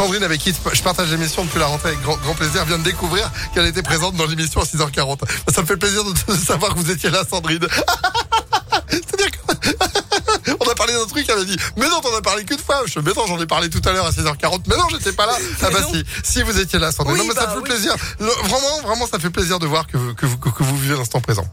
Sandrine, avec qui je partage l'émission depuis la rentrée avec grand, grand plaisir, vient de découvrir qu'elle était présente dans l'émission à 6h40. Ça me fait plaisir de, de savoir que vous étiez là, Sandrine. C'est-à-dire que... On a parlé d'un truc, elle a dit, mais non, t'en as parlé qu'une fois. Je mais non, j'en ai parlé tout à l'heure à 6h40. Mais non, j'étais pas là. Ah bah si, si vous étiez là, Sandrine. Oui, non, mais ça bah fait oui. plaisir. Vraiment, vraiment, ça fait plaisir de voir que, vous- que, vous, que vous vivez l'instant présent.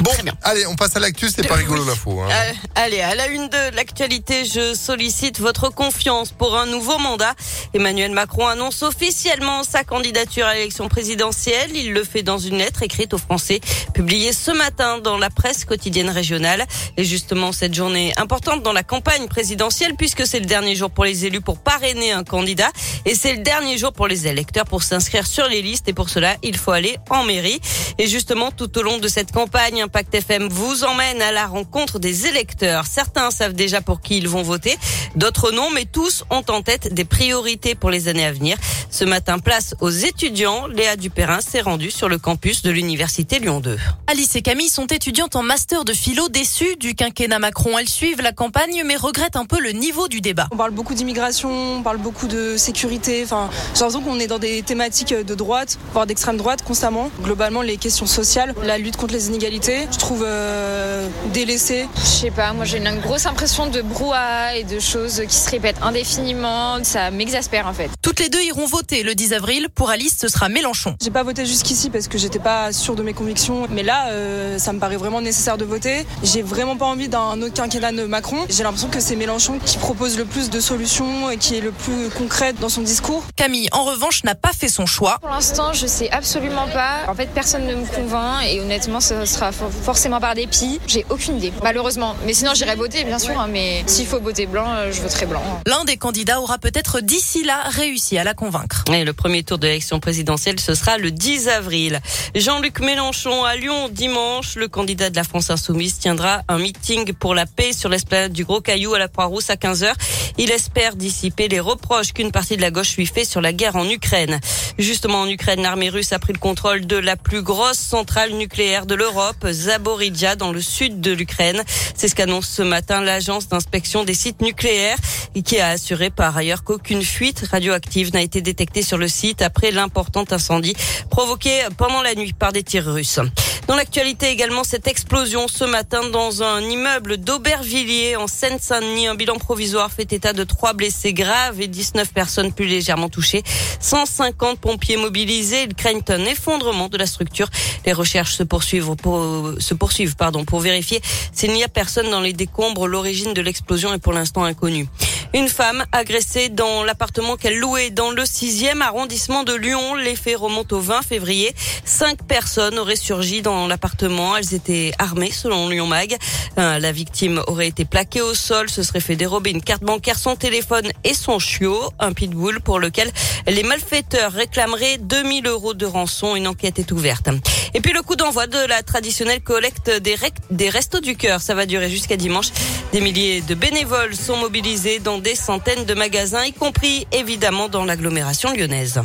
Bon, allez, on passe à l'actu, c'est pas Oui. rigolo l'info. Hein. Euh, allez, à la une de l'actualité, je sollicite votre confiance pour un nouveau mandat. Emmanuel Macron annonce officiellement sa candidature à l'élection présidentielle. Il le fait dans une lettre écrite aux Français, publiée ce matin dans la presse quotidienne régionale. Et justement, cette journée importante dans la campagne présidentielle, puisque c'est le dernier jour pour les élus pour parrainer un candidat. Et c'est le dernier jour pour les électeurs pour s'inscrire sur les listes. Et pour cela, il faut aller en mairie. Et justement, tout au long de cette campagne, Impact FM vous emmène à la rencontre des électeurs. Certains savent déjà pour qui ils vont voter, d'autres non, mais tous ont en tête des priorités pour les années à venir. Ce matin, place aux étudiants. Léa Dupérin s'est rendue sur le campus de l'université Lyon 2. Alice et Camille sont étudiantes en master de philo déçues du quinquennat Macron. Elles suivent la campagne mais regrettent un peu le niveau du débat. On parle beaucoup d'immigration, on parle beaucoup de sécurité. Enfin, j'ai l'impression qu'on est dans des thématiques de droite, voire d'extrême droite constamment. Globalement, les questions sociales, la lutte contre les inégalités, je trouve euh, délaissée. Je sais pas, moi j'ai une grosse impression de brouhaha et de choses qui se répètent indéfiniment. Ça m'exaspère en fait. Toutes les deux iront voter le 10 avril. Pour Alice, ce sera Mélenchon. J'ai pas voté jusqu'ici parce que j'étais pas sûre de mes convictions, mais là, euh, ça me paraît vraiment nécessaire de voter. J'ai vraiment pas envie d'un autre quinquennat de Macron. J'ai l'impression que c'est Mélenchon qui propose le plus de solutions et qui est le plus concret dans son discours. Camille, en revanche, n'a pas fait son choix. Pour l'instant, je sais absolument pas. En fait, personne ne me convainc et honnêtement, ce sera for- forcément par dépit. J'ai aucune idée, malheureusement. Mais sinon, j'irai voter, bien sûr. hein, mais s'il faut voter blanc, euh, je voterai blanc. L'un des candidats aura peut-être d'ici là réussi à la convaincre. Et le premier tour de l'élection présidentielle, ce sera le 10 avril. Jean-Luc Mélenchon à Lyon dimanche. Le candidat de la France Insoumise tiendra un meeting pour la paix sur l'esplanade du Gros Caillou à la Croix-Rousse à 15h. Il espère dissiper les reproches qu'une partie de la gauche lui fait sur la guerre en Ukraine. Justement, en Ukraine, l'armée russe a pris le contrôle de la plus grosse centrale nucléaire de l'Europe, Zaporizhia, dans le sud de l'Ukraine. C'est ce qu'annonce ce matin l'agence d'inspection des sites nucléaires qui a assuré par ailleurs qu'aucune fuite radioactive n'a été détectée sur le site après l'important incendie provoqué pendant la nuit par des tirs russes. Dans l'actualité également, cette explosion ce matin dans un immeuble d'Aubervilliers en Seine-Saint-Denis. Un bilan provisoire fait état de trois blessés graves et 19 personnes plus légèrement touchées. 150 pompiers mobilisés. Ils craignent un effondrement de la structure. Les recherches se poursuivent pour, se poursuivent, pardon, pour vérifier s'il n'y a personne dans les décombres. L'origine de l'explosion est pour l'instant inconnue. Une femme agressée dans l'appartement qu'elle louait dans le 6e arrondissement de Lyon. Les faits remontent au 20 février. Cinq personnes auraient surgi dans l'appartement. Elles étaient armées selon Lyon Mag. Euh, La victime aurait été plaquée au sol, se serait fait dérober une carte bancaire, son téléphone et son chiot, un pitbull pour lequel les malfaiteurs réclameraient 2000 euros de rançon. Une enquête est ouverte. Et puis le coup d'envoi de la traditionnelle collecte des, des restos du cœur. Ça va durer jusqu'à dimanche. Des milliers de bénévoles sont mobilisés dans des centaines de magasins, y compris évidemment dans l'agglomération lyonnaise.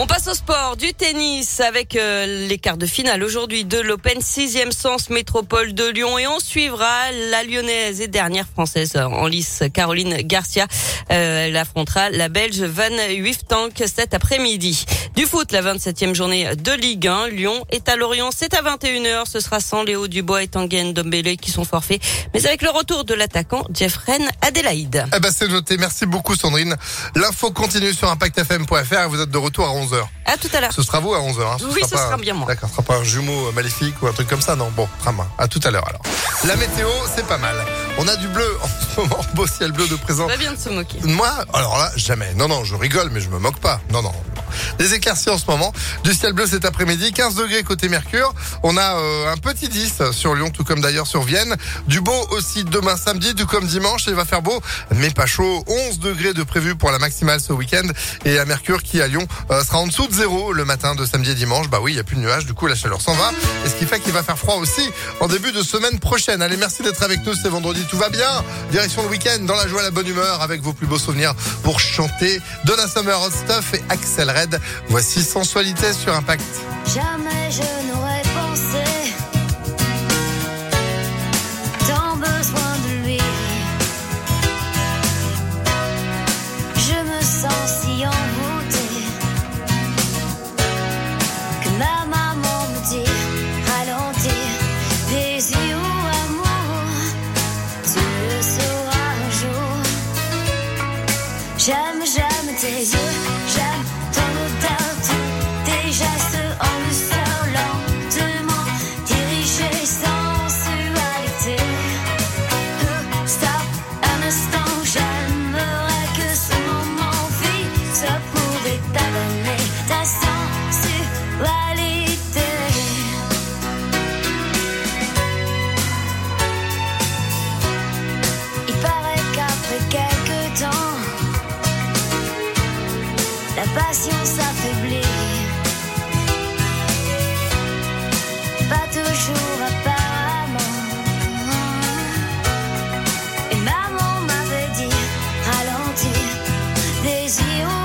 On passe au sport, du tennis avec euh, les quarts de finale aujourd'hui de l'Open 6e sens métropole de Lyon et on suivra la lyonnaise et dernière française en lice Caroline Garcia. Euh, elle affrontera la belge Van Wiftank cet après-midi. Du foot, la 27e journée de Ligue 1, Lyon est à Lorient, c'est à 21h, ce sera sans Léo Dubois et Tanguy Ndombele qui sont forfaits, mais avec le retour de l'attaquant Jeffren Adélaïde. Eh ben c'est noté. Merci beaucoup Sandrine. L'info continue sur impactfm.fr et vous êtes de retour à 11h. À tout à l'heure. Ce sera vous à 11h. Hein. Oui, ce pas sera un- bien moi. D'accord, ce sera pas un jumeau maléfique ou un truc comme ça, non Bon, bien. À tout à l'heure alors. La météo, c'est pas mal. On a du bleu en ce moment, beau ciel bleu de présent. Pas bien de se moquer. Moi, alors là, jamais. Non, non, je rigole, mais je me moque pas. Non, non. Des éclaircies en ce moment. Du ciel bleu cet après-midi, 15 degrés côté Mercure. On a euh, un petit 10 sur Lyon, tout comme d'ailleurs sur Vienne. Du beau aussi demain samedi, tout comme dimanche. Il va faire beau, mais pas chaud. 11 degrés de prévu pour la maximale ce week-end. Et à Mercure, qui à Lyon euh, sera en dessous de zéro le matin de samedi et dimanche. Bah oui, il n'y a plus de nuages. Du coup, la chaleur s'en va. Et ce qui fait qu'il va faire froid aussi en début de semaine prochaine. Allez, merci d'être avec nous. C'est vendredi, tout va bien. Direction le week-end, dans la joie, la bonne humeur, avec vos plus beaux souvenirs pour chanter Donna Summer, Hot Stuff et Axel Red. Voici Sensualité sur Impact. Jamais je j'aime tes yeux, j'aime ton patience affaiblie. Pas toujours apparemment. Et maman m'avait dit, ralentis, désir.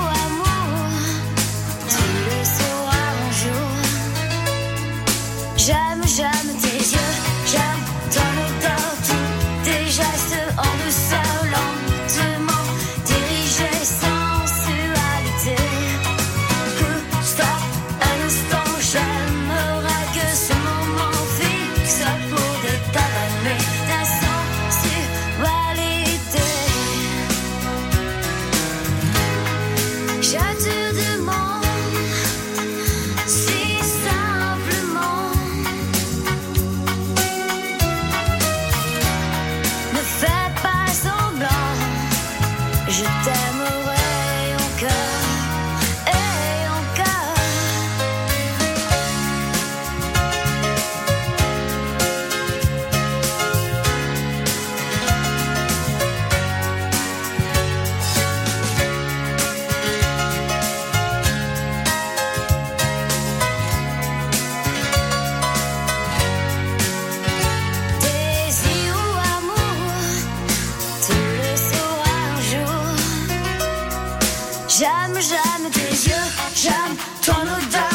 J'aime, j'aime tes yeux, j'aime ton odeur.